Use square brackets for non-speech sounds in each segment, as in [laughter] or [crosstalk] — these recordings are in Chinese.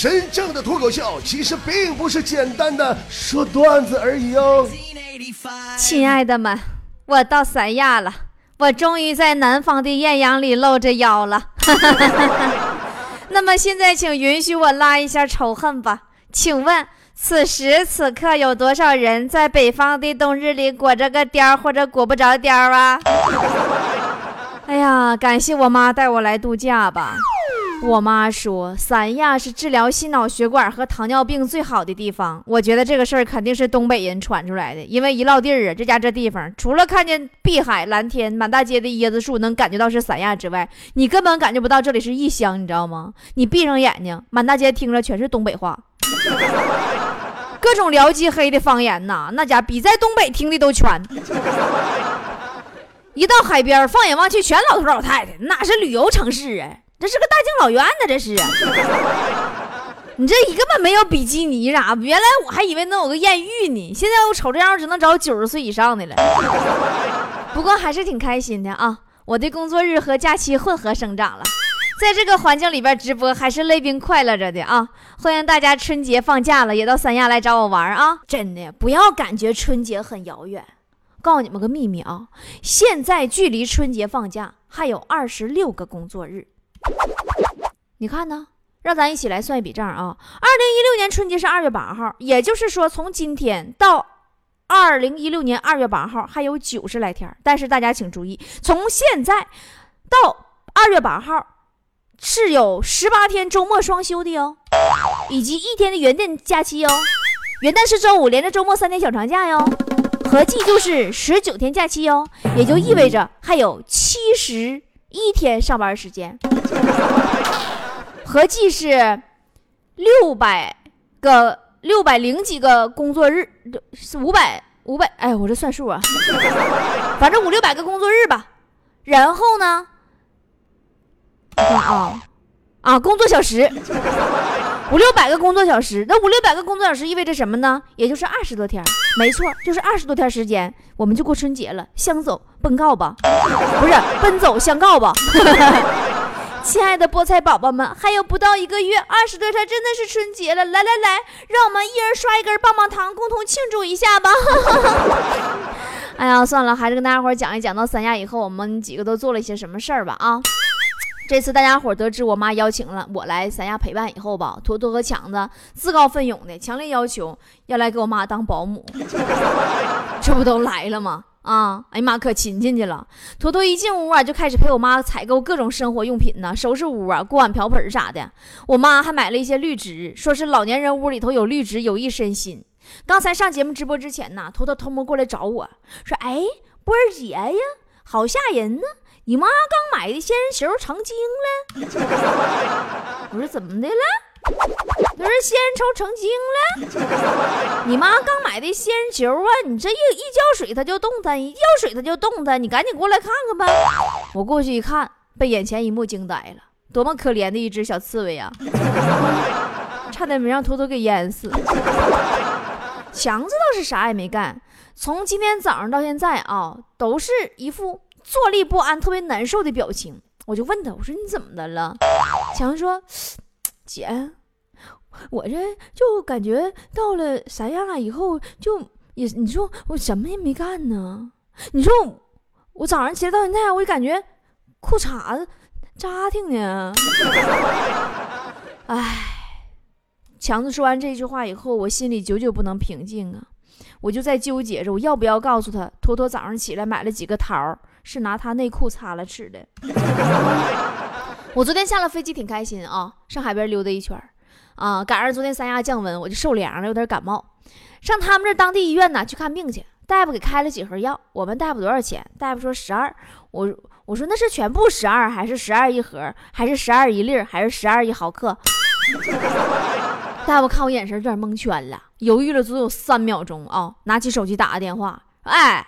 真正的脱口秀其实并不是简单的说段子而已哦。亲爱的们，我到三亚了，我终于在南方的艳阳里露着腰了。[laughs] 那么现在，请允许我拉一下仇恨吧。请问，此时此刻有多少人在北方的冬日里裹着个貂或者裹不着貂啊？[laughs] 哎呀，感谢我妈带我来度假吧。我妈说三亚是治疗心脑血管和糖尿病最好的地方。我觉得这个事儿肯定是东北人传出来的，因为一落地儿啊，这家这地方除了看见碧海蓝天、满大街的椰子树能感觉到是三亚之外，你根本感觉不到这里是异乡，你知道吗？你闭上眼睛，满大街听着全是东北话，各种辽鸡黑的方言呐，那家比在东北听的都全。一到海边，放眼望去全老头老太太，哪是旅游城市啊？这是个大敬老院呢，这是。你这根本没有比基尼啥，原来我还以为能有个艳遇呢，现在我瞅这样只能找九十岁以上的了。不过还是挺开心的啊，我的工作日和假期混合生长了，在这个环境里边直播还是累并快乐着的啊！欢迎大家春节放假了也到三亚来找我玩啊！真的不要感觉春节很遥远，告诉你们个秘密啊，现在距离春节放假还有二十六个工作日。你看呢？让咱一起来算一笔账啊！二零一六年春节是二月八号，也就是说，从今天到二零一六年二月八号还有九十来天。但是大家请注意，从现在到二月八号是有十八天周末双休的哟，以及一天的元旦假期哟。元旦是周五，连着周末三天小长假哟，合计就是十九天假期哟，也就意味着还有七十一天上班时间。[laughs] 合计是六百个六百零几个工作日，是五百五百，哎，我这算数啊，[laughs] 反正五六百个工作日吧。然后呢，啊啊，工作小时五六百个工作小时，那五六百个工作小时意味着什么呢？也就是二十多天，没错，就是二十多天时间，我们就过春节了。相走奔告吧，不是奔走相告吧。[laughs] 亲爱的菠菜宝宝们，还有不到一个月，二十多天真的是春节了。来来来，让我们一人刷一根棒棒糖，共同庆祝一下吧。[laughs] 哎呀，算了，还是跟大家伙讲一讲到三亚以后，我们几个都做了一些什么事儿吧。啊，这次大家伙得知我妈邀请了我来三亚陪伴以后吧，坨坨和强子自告奋勇的强烈要求要来给我妈当保姆，这不都来了吗？啊，哎呀妈，可亲亲去了。坨坨一进屋啊，就开始陪我妈采购各种生活用品呢，收拾屋啊，锅碗瓢盆啥的。我妈还买了一些绿植，说是老年人屋里头有绿植有益身心。刚才上节目直播之前呢，坨坨偷摸过来找我说：“哎，波儿姐呀，好吓人呢，你妈刚买的仙人球成精了。[laughs] ”我说：“怎么的了？”不是仙人球成精了？[laughs] 你妈刚买的仙人球啊！你这一一浇水它就动弹，一浇水它就动弹，你赶紧过来看看吧。我过去一看，被眼前一幕惊呆了，多么可怜的一只小刺猬呀！[laughs] 差点没让坨坨给淹死。强子倒是啥也没干，从今天早上到现在啊，都是一副坐立不安、特别难受的表情。我就问他，我说你怎么的了？强子说。姐，我这就感觉到了三亚以后，就也你说我什么也没干呢。你说我早上起来到现在，我就感觉裤衩子扎挺呢。哎，强子说完这句话以后，我心里久久不能平静啊。我就在纠结着，我要不要告诉他，坨坨早上起来买了几个桃，是拿他内裤擦了吃的。[laughs] 我昨天下了飞机挺开心啊，上海边溜达一圈啊，赶上昨天三亚降温，我就受凉了，有点感冒，上他们这当地医院呢去看病去，大夫给开了几盒药，我问大夫多少钱，大夫说十二，我我说那是全部十二，还是十二一盒，还是十二一粒，还是十二一毫克？[laughs] 大夫看我眼神有点蒙圈了，犹豫了足有三秒钟啊，拿起手机打个电话，哎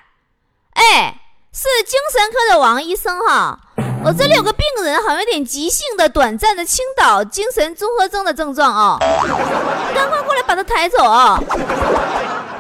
哎，是精神科的王医生哈。我这里有个病人，好像有点急性的、短暂的倾倒精神综合症的症状啊！[laughs] 赶快过来把他抬走啊！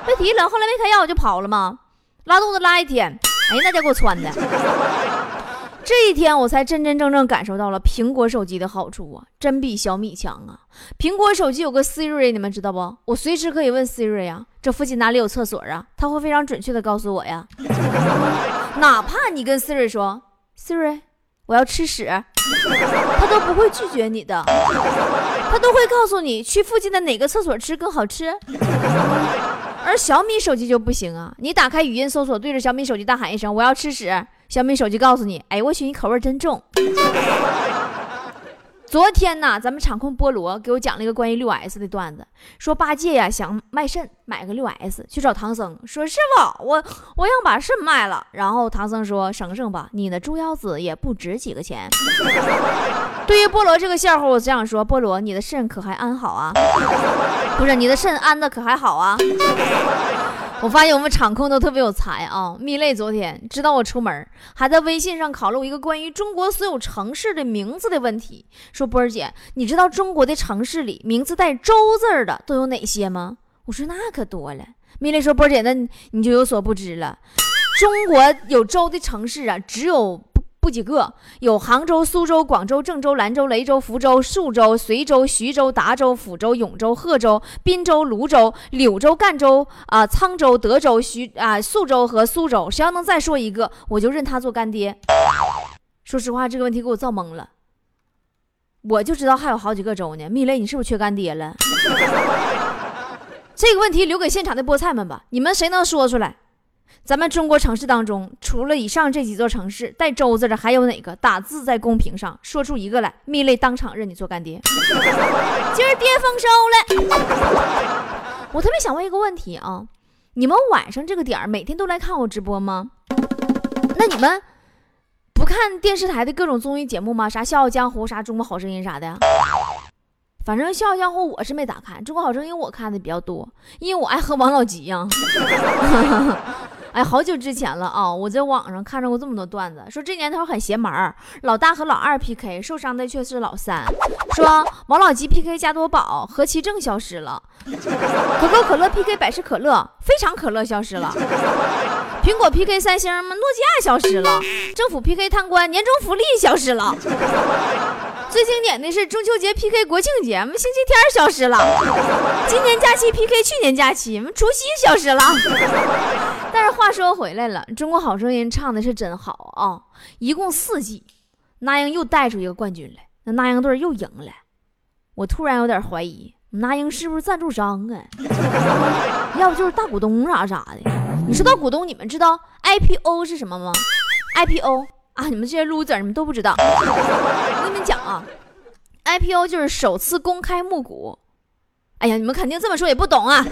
别提了，后来没开药我就跑了吗？拉肚子拉一天，哎，那家给我穿的。这 [laughs] 这一天我才真真正正感受到了苹果手机的好处啊，真比小米强啊！苹果手机有个 Siri，你们知道不？我随时可以问 Siri 呀，这附近哪里有厕所啊？他会非常准确的告诉我呀。[laughs] 哪怕你跟 Siri 说，Siri，我要吃屎，[laughs] 他都不会拒绝你的，他都会告诉你去附近的哪个厕所吃更好吃。而小米手机就不行啊！你打开语音搜索，对着小米手机大喊一声“我要吃屎”，小米手机告诉你：“哎，我去，你口味真重。”昨天呢，咱们场控菠萝给我讲了一个关于六 S 的段子，说八戒呀想卖肾，买个六 S，去找唐僧说：“师傅，我我要把肾卖了。”然后唐僧说：“省省吧，你的猪腰子也不值几个钱。[laughs] ”对于菠萝这个笑话，我只想说：菠萝，你的肾可还安好啊？不是，你的肾安的可还好啊？我发现我们场控都特别有才啊！蜜泪昨天知道我出门，还在微信上考了我一个关于中国所有城市的名字的问题。说波儿姐，你知道中国的城市里名字带“周”字的都有哪些吗？我说那可多了。蜜泪说波儿姐，那你就有所不知了。中国有“周”的城市啊，只有。不几个，有杭州、苏州、广州、郑州、兰州、雷州、福州、宿州、随州、徐州、达州、抚州、永州、贺州、滨州、泸州、柳州、赣州啊、沧州、德州、徐啊、宿州和苏州。谁要能再说一个，我就认他做干爹。说实话，这个问题给我造懵了。我就知道还有好几个州呢。蜜雷，你是不是缺干爹了？[laughs] 这个问题留给现场的菠菜们吧，你们谁能说出来？咱们中国城市当中，除了以上这几座城市带“周”字的，还有哪个？打字在公屏上说出一个来，蜜类当场认你做干爹。[laughs] 今儿爹丰收了。我特别想问一个问题啊，你们晚上这个点儿每天都来看我直播吗？那你们不看电视台的各种综艺节目吗？啥《笑傲江湖》、啥《中国好声音》啥的呀？反正《笑傲江湖》我是没咋看，《中国好声音》我看的比较多，因为我爱喝王老吉呀。[laughs] 哎，好久之前了啊！我在网上看着过这么多段子，说这年头很邪门儿，老大和老二 PK，受伤的却是老三。说王老吉 PK 加多宝，何其正消失了；可口可乐 PK 百事可乐，非常可乐消失了；苹果 PK 三星，诺基亚消失了；政府 PK 贪官，年终福利消失了。最经典的是中秋节 PK 国庆节，我们星期天消失了；[laughs] 今年假期 PK 去年假期，我们除夕消失了。[laughs] 但是话说回来了，《中国好声音》唱的是真好啊！一共四季，那英又带出一个冠军来，那那英队又赢了。我突然有点怀疑，那英是不是赞助商啊？[laughs] 要不就是大股东啥啥的。你说到股东，你们知道 IPO 是什么吗？IPO 啊，你们这些 loser 你们都不知道。我跟你们讲啊，IPO 就是首次公开募股。哎呀，你们肯定这么说也不懂啊！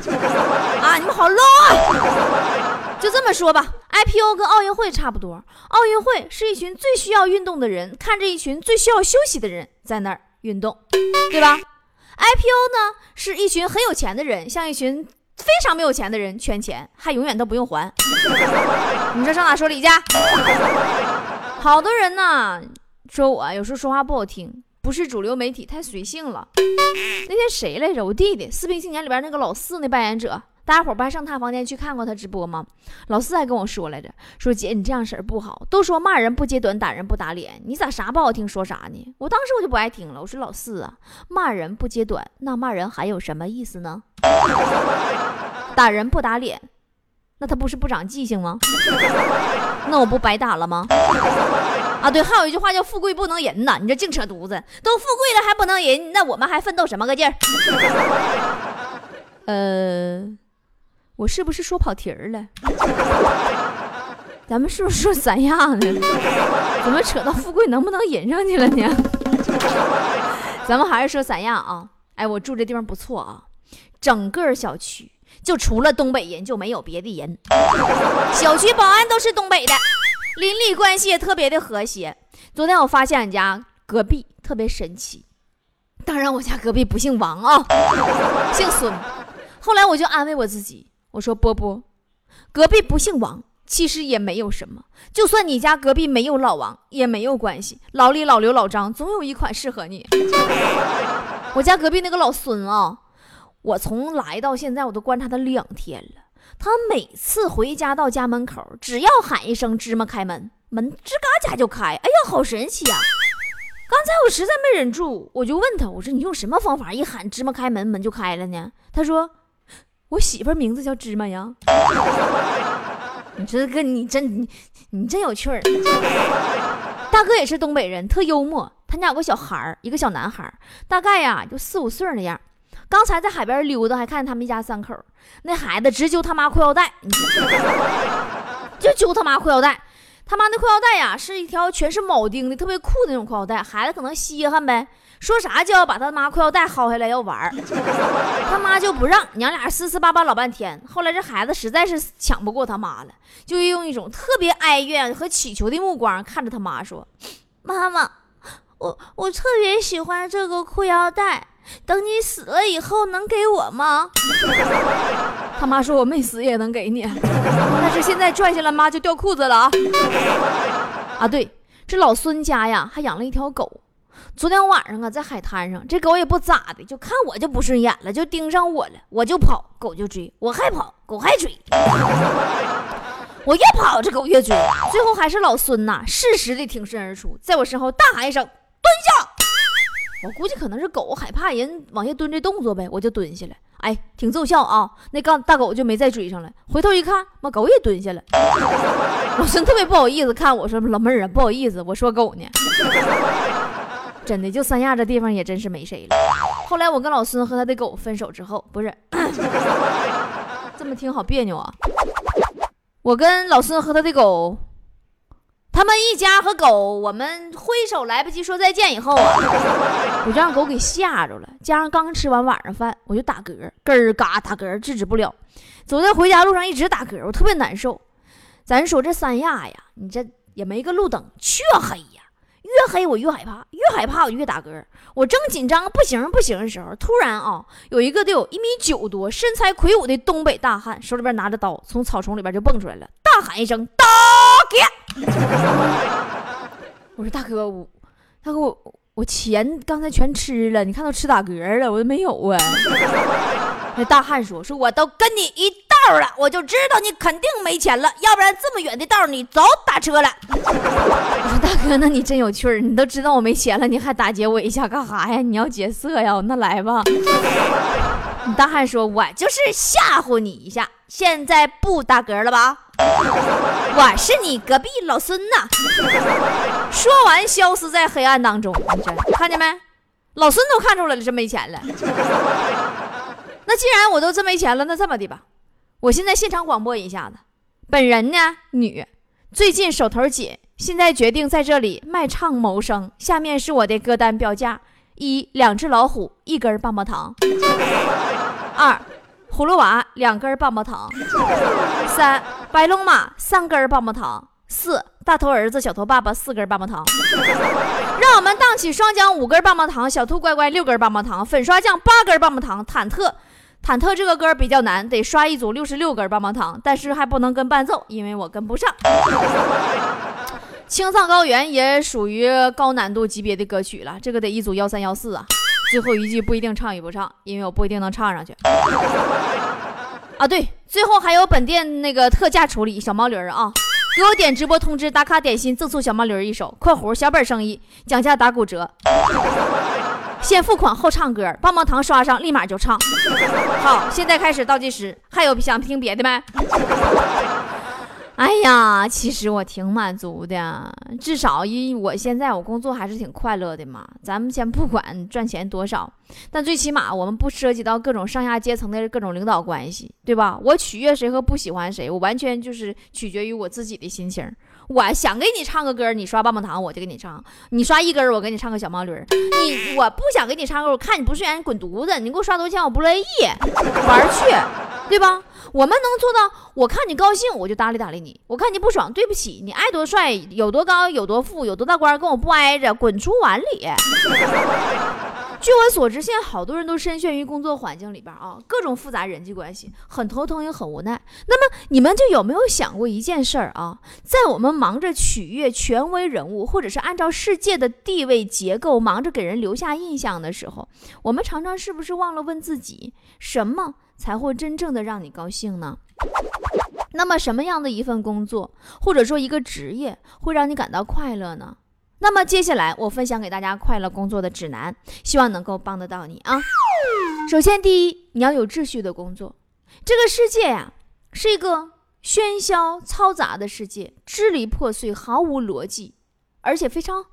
啊，你们好 low 啊！就这么说吧，IPO 跟奥运会差不多。奥运会是一群最需要运动的人看着一群最需要休息的人在那儿运动，对吧？IPO 呢是一群很有钱的人向一群非常没有钱的人圈钱，还永远都不用还。你这上哪说理去？好多人呢说我有时候说话不好听。不是主流媒体太随性了。那天谁来着？我弟弟《四平青年》里边那个老四那扮演者，大家伙不还上他房间去看过他直播吗？老四还跟我说来着，说姐你这样式儿不好，都说骂人不揭短，打人不打脸，你咋啥不好听说啥呢？我当时我就不爱听了，我说老四啊，骂人不揭短，那骂人还有什么意思呢？[laughs] 打人不打脸，那他不是不长记性吗？那我不白打了吗？啊，对，还有一句话叫“富贵不能淫”呢，你这净扯犊子，都富贵了还不能淫，那我们还奋斗什么个劲儿？[laughs] 呃，我是不是说跑题儿了？咱们是不是说三亚呢？怎么扯到富贵能不能淫上去了呢？咱们还是说三亚啊。哎，我住这地方不错啊，整个小区就除了东北人就没有别的人，小区保安都是东北的。邻里关系也特别的和谐。昨天我发现俺家隔壁特别神奇，当然我家隔壁不姓王啊，姓孙。后来我就安慰我自己，我说波波，隔壁不姓王，其实也没有什么。就算你家隔壁没有老王也没有关系，老李、老刘、老张总有一款适合你。[laughs] 我家隔壁那个老孙啊，我从来到现在我都观察他两天了。他每次回家到家门口，只要喊一声“芝麻开门”，门吱嘎家就开，哎呀，好神奇呀！刚才我实在没忍住，我就问他，我说你用什么方法一喊芝麻开门，门就开了呢？他说我媳妇名字叫芝麻呀。[laughs] 你这个你真你你真有趣儿。[laughs] 大哥也是东北人，特幽默。他家有个小孩儿，一个小男孩，大概呀就四五岁那样。刚才在海边溜达，还看见他们一家三口。那孩子直揪他妈裤腰带，就揪他妈裤腰带。他妈那裤腰带呀，是一条全是铆钉的，特别酷的那种裤腰带。孩子可能稀罕呗，说啥就要把他妈裤腰带薅下来要玩儿他妈就不让，娘俩撕撕巴巴老半天。后来这孩子实在是抢不过他妈了，就用一种特别哀怨和乞求的目光看着他妈说：“妈妈，我我特别喜欢这个裤腰带。”等你死了以后能给我吗？[laughs] 他妈说我没死也能给你，[laughs] 但是现在拽下来妈就掉裤子了啊！啊，对，这老孙家呀还养了一条狗。昨天晚上啊在海滩上，这狗也不咋的，就看我就不顺眼了，就盯上我了，我就跑，狗就追，我还跑，狗还追，[laughs] 我越跑这狗越追，最后还是老孙呐适时的挺身而出，在我身后大喊一声：“蹲下！”我估计可能是狗害怕人往下蹲这动作呗，我就蹲下了。哎，挺奏效啊！那刚大狗就没再追上来。回头一看，妈狗也蹲下了。[laughs] 老孙特别不好意思，看我说老妹儿啊，不好意思，我说狗呢。[laughs] 真的，就三亚这地方也真是没谁了。后来我跟老孙和他的狗分手之后，不是 [laughs] 这么听好别扭啊。我跟老孙和他的狗。他们一家和狗，我们挥手来不及说再见以后啊，[laughs] 我就让狗给吓着了。加上刚吃完晚上饭，我就打嗝，咯儿嘎打嗝，制止不了。走在回家路上一直打嗝，我特别难受。咱说这三亚呀，你这也没个路灯，黢黑呀，越黑我越害怕，越害怕我越打嗝。我正紧张不行不行的时候，突然啊，有一个得有一米九多、身材魁梧的东北大汉，手里边拿着刀，从草丛里边就蹦出来了，大喊一声：“刀给！” [laughs] 我说大哥，我大哥我我钱刚才全吃了，你看都吃打嗝了，我都没有啊。[laughs] 那大汉说说我都跟你一道了，我就知道你肯定没钱了，要不然这么远的道你早打车了。[laughs] 我说大哥，那你真有趣儿，你都知道我没钱了，你还打劫我一下干啥呀？你要劫色呀？那来吧。大汉说，我就是吓唬你一下，现在不打嗝了吧？我是你隔壁老孙呐！说完，消失在黑暗当中。你这看见没？老孙都看出来了，真没钱了。那既然我都真没钱了，那这么的吧，我现在现场广播一下子。本人呢，女，最近手头紧，现在决定在这里卖唱谋生。下面是我的歌单标价：一、两只老虎，一根棒棒糖；二。葫芦娃两根棒棒糖，三白龙马三根棒棒糖，四大头儿子小头爸爸四根棒棒糖，让我们荡起双桨五根棒棒糖，小兔乖乖六根棒棒糖，粉刷匠八根棒棒糖，忐忑忐忑这个歌比较难，得刷一组六十六根棒棒糖，但是还不能跟伴奏，因为我跟不上。青藏高原也属于高难度级别的歌曲了，这个得一组幺三幺四啊。最后一句不一定唱与不唱，因为我不一定能唱上去。[laughs] 啊，对，最后还有本店那个特价处理小毛驴儿啊，给我点直播通知打卡点心赠送小毛驴儿一首（括弧小本生意，讲价打骨折），先付款后唱歌，棒棒糖刷上立马就唱。好，现在开始倒计时，还有想听别的没？哎呀，其实我挺满足的，至少因我现在我工作还是挺快乐的嘛。咱们先不管赚钱多少，但最起码我们不涉及到各种上下阶层的各种领导关系，对吧？我取悦谁和不喜欢谁，我完全就是取决于我自己的心情。我想给你唱个歌，你刷棒棒糖我就给你唱；你刷一根，我给你唱个小毛驴。你我不想给你唱歌，我看你不顺眼，你滚犊子！你给我刷多少钱，我不乐意，玩去，对吧？我们能做到，我看你高兴，我就搭理搭理你；我看你不爽，对不起，你爱多帅，有多高，有多富，有多大官，跟我不挨着，滚出碗里。据我所知，现在好多人都深陷于工作环境里边啊，各种复杂人际关系，很头疼也很无奈。那么你们就有没有想过一件事儿啊？在我们忙着取悦权威人物，或者是按照世界的地位结构忙着给人留下印象的时候，我们常常是不是忘了问自己，什么才会真正的让你高兴呢？那么，什么样的一份工作，或者说一个职业，会让你感到快乐呢？那么，接下来我分享给大家快乐工作的指南，希望能够帮得到你啊。首先，第一，你要有秩序的工作。这个世界呀，是一个喧嚣嘈杂的世界，支离破碎，毫无逻辑，而且非常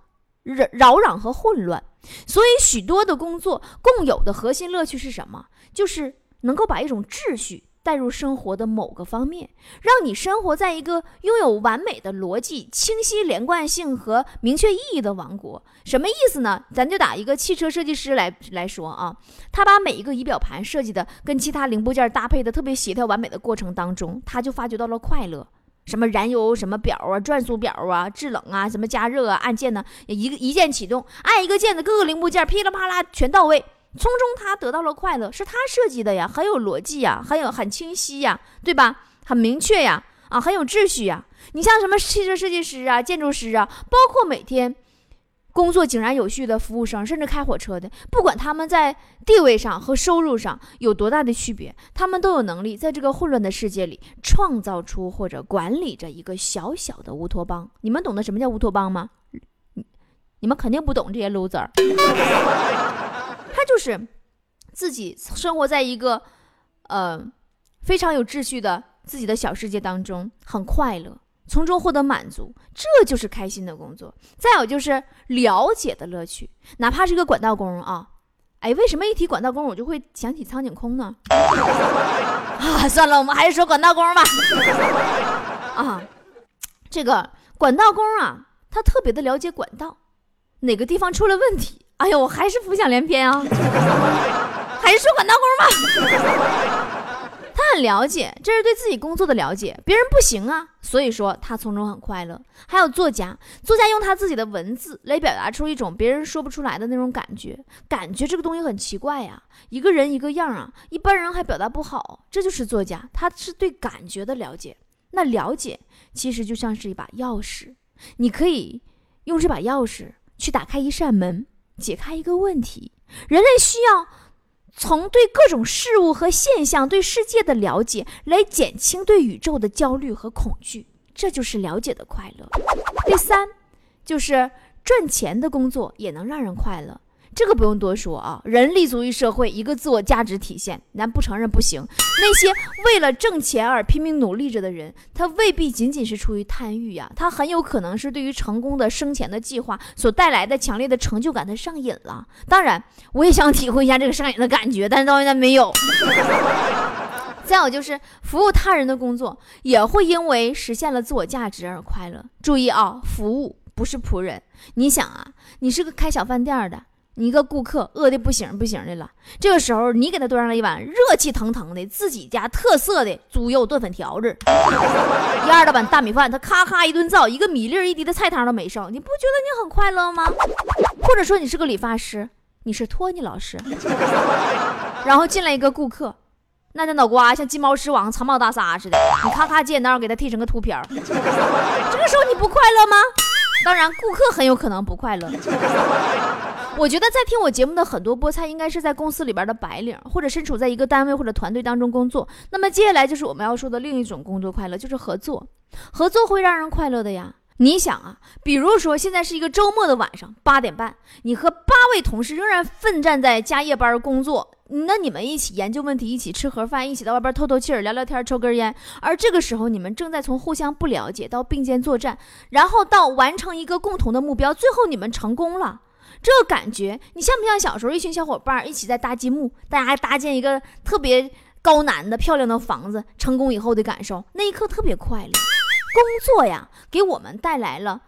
扰扰攘和混乱。所以，许多的工作共有的核心乐趣是什么？就是能够把一种秩序。带入生活的某个方面，让你生活在一个拥有完美的逻辑、清晰连贯性和明确意义的王国。什么意思呢？咱就打一个汽车设计师来来说啊，他把每一个仪表盘设计的跟其他零部件搭配的特别协调完美的过程当中，他就发觉到了快乐。什么燃油什么表啊、转速表啊、制冷啊、什么加热啊、按键呢，一个一键启动，按一个键子，各个零部件噼里啪啦全到位。从中他得到了快乐，是他设计的呀，很有逻辑呀，很有很清晰呀，对吧？很明确呀，啊，很有秩序呀。你像什么汽车设计师啊、建筑师啊，包括每天工作井然有序的服务生，甚至开火车的，不管他们在地位上和收入上有多大的区别，他们都有能力在这个混乱的世界里创造出或者管理着一个小小的乌托邦。你们懂得什么叫乌托邦吗？你们肯定不懂这些 loser。就是自己生活在一个呃非常有秩序的自己的小世界当中，很快乐，从中获得满足，这就是开心的工作。再有就是了解的乐趣，哪怕是一个管道工啊，哎，为什么一提管道工我就会想起苍井空呢？[laughs] 啊，算了，我们还是说管道工吧。啊，这个管道工啊，他特别的了解管道，哪个地方出了问题。哎呦，我还是浮想联翩啊，[laughs] 还是说管道工吧。他很了解，这是对自己工作的了解。别人不行啊，所以说他从中很快乐。还有作家，作家用他自己的文字来表达出一种别人说不出来的那种感觉。感觉这个东西很奇怪呀，一个人一个样啊，一般人还表达不好。这就是作家，他是对感觉的了解。那了解其实就像是一把钥匙，你可以用这把钥匙去打开一扇门。解开一个问题，人类需要从对各种事物和现象、对世界的了解，来减轻对宇宙的焦虑和恐惧，这就是了解的快乐。第三，就是赚钱的工作也能让人快乐。这个不用多说啊，人立足于社会，一个自我价值体现，咱不承认不行。那些为了挣钱而拼命努力着的人，他未必仅仅是出于贪欲呀，他很有可能是对于成功的生前的计划所带来的强烈的成就感，他上瘾了。当然，我也想体会一下这个上瘾的感觉，但是到现在没有。[laughs] 再有就是服务他人的工作，也会因为实现了自我价值而快乐。注意啊，服务不是仆人。你想啊，你是个开小饭店的。你一个顾客饿的不行不行的了，这个时候你给他端上来一碗热气腾腾的自己家特色的猪肉炖粉条子，[laughs] 第二大碗大米饭，他咔咔一顿造，一个米粒一滴的菜汤都没剩，你不觉得你很快乐吗？或者说你是个理发师，你是托尼老师，[laughs] 然后进来一个顾客，那家脑瓜像金毛狮王藏宝大厦似的，你咔咔剪刀给他剃成个秃瓢，[laughs] 这个时候你不快乐吗？当然，顾客很有可能不快乐。我觉得在听我节目的很多菠菜，应该是在公司里边的白领，或者身处在一个单位或者团队当中工作。那么接下来就是我们要说的另一种工作快乐，就是合作。合作会让人快乐的呀。你想啊，比如说现在是一个周末的晚上，八点半，你和八位同事仍然奋战在加夜班工作，那你们一起研究问题，一起吃盒饭，一起到外边透透气儿、聊聊天、抽根烟。而这个时候，你们正在从互相不了解到并肩作战，然后到完成一个共同的目标，最后你们成功了。这个感觉，你像不像小时候一群小伙伴一起在搭积木，大家搭建一个特别高难的漂亮的房子，成功以后的感受，那一刻特别快乐。工作呀，给我们带来了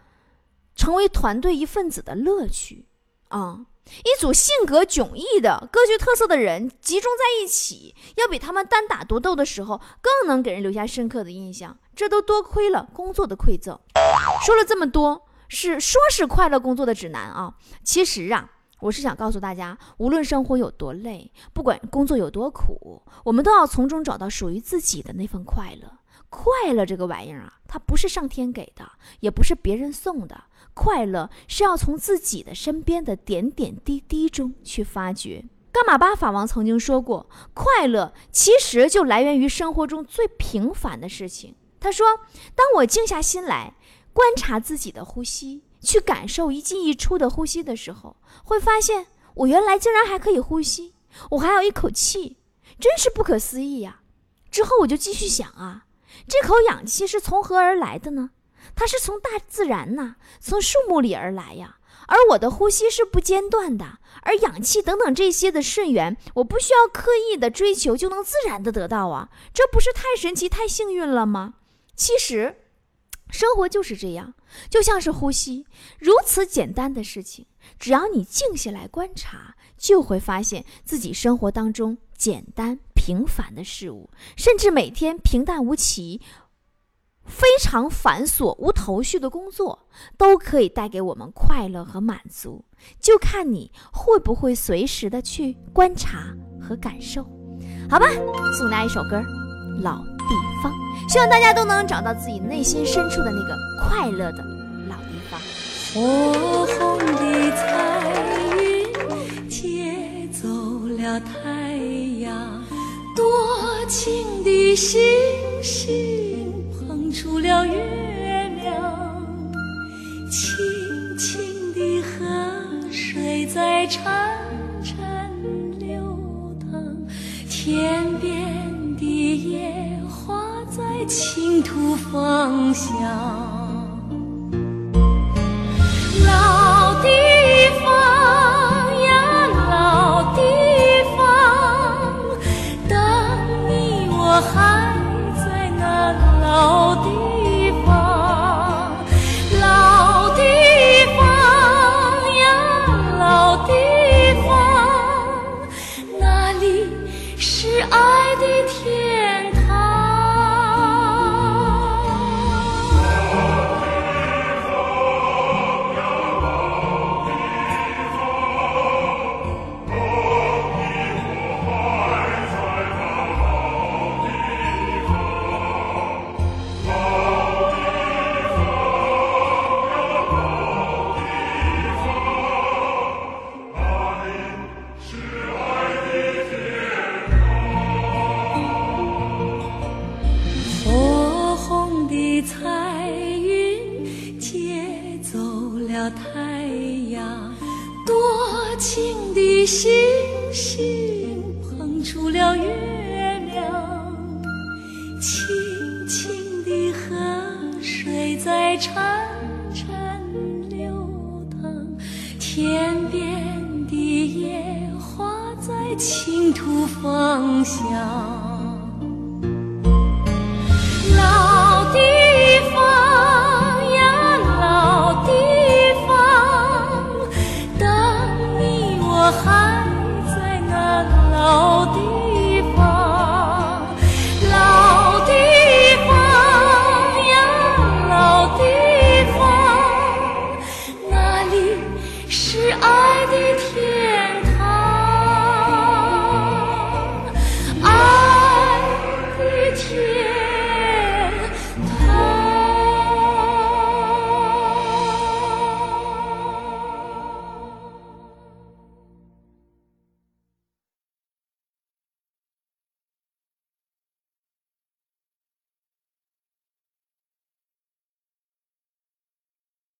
成为团队一份子的乐趣啊！一组性格迥异的、各具特色的人集中在一起，要比他们单打独斗的时候更能给人留下深刻的印象。这都多亏了工作的馈赠。说了这么多。是说是快乐工作的指南啊，其实啊，我是想告诉大家，无论生活有多累，不管工作有多苦，我们都要从中找到属于自己的那份快乐。快乐这个玩意儿啊，它不是上天给的，也不是别人送的，快乐是要从自己的身边的点点滴滴中去发掘。伽马巴法王曾经说过，快乐其实就来源于生活中最平凡的事情。他说：“当我静下心来观察自己的呼吸，去感受一进一出的呼吸的时候，会发现我原来竟然还可以呼吸，我还有一口气，真是不可思议呀！”之后我就继续想啊，这口氧气是从何而来的呢？它是从大自然呐，从树木里而来呀。而我的呼吸是不间断的，而氧气等等这些的顺源，我不需要刻意的追求就能自然的得到啊，这不是太神奇、太幸运了吗？其实，生活就是这样，就像是呼吸，如此简单的事情，只要你静下来观察，就会发现自己生活当中简单平凡的事物，甚至每天平淡无奇。非常繁琐无头绪的工作，都可以带给我们快乐和满足，就看你会不会随时的去观察和感受，好吧？送大家一首歌，《老地方》，希望大家都能找到自己内心深处的那个快乐的老地方。火红的彩云接走了太阳，多情的星星捧。出了月亮，清清的河水在潺潺流淌，天边的野花在倾吐芳香。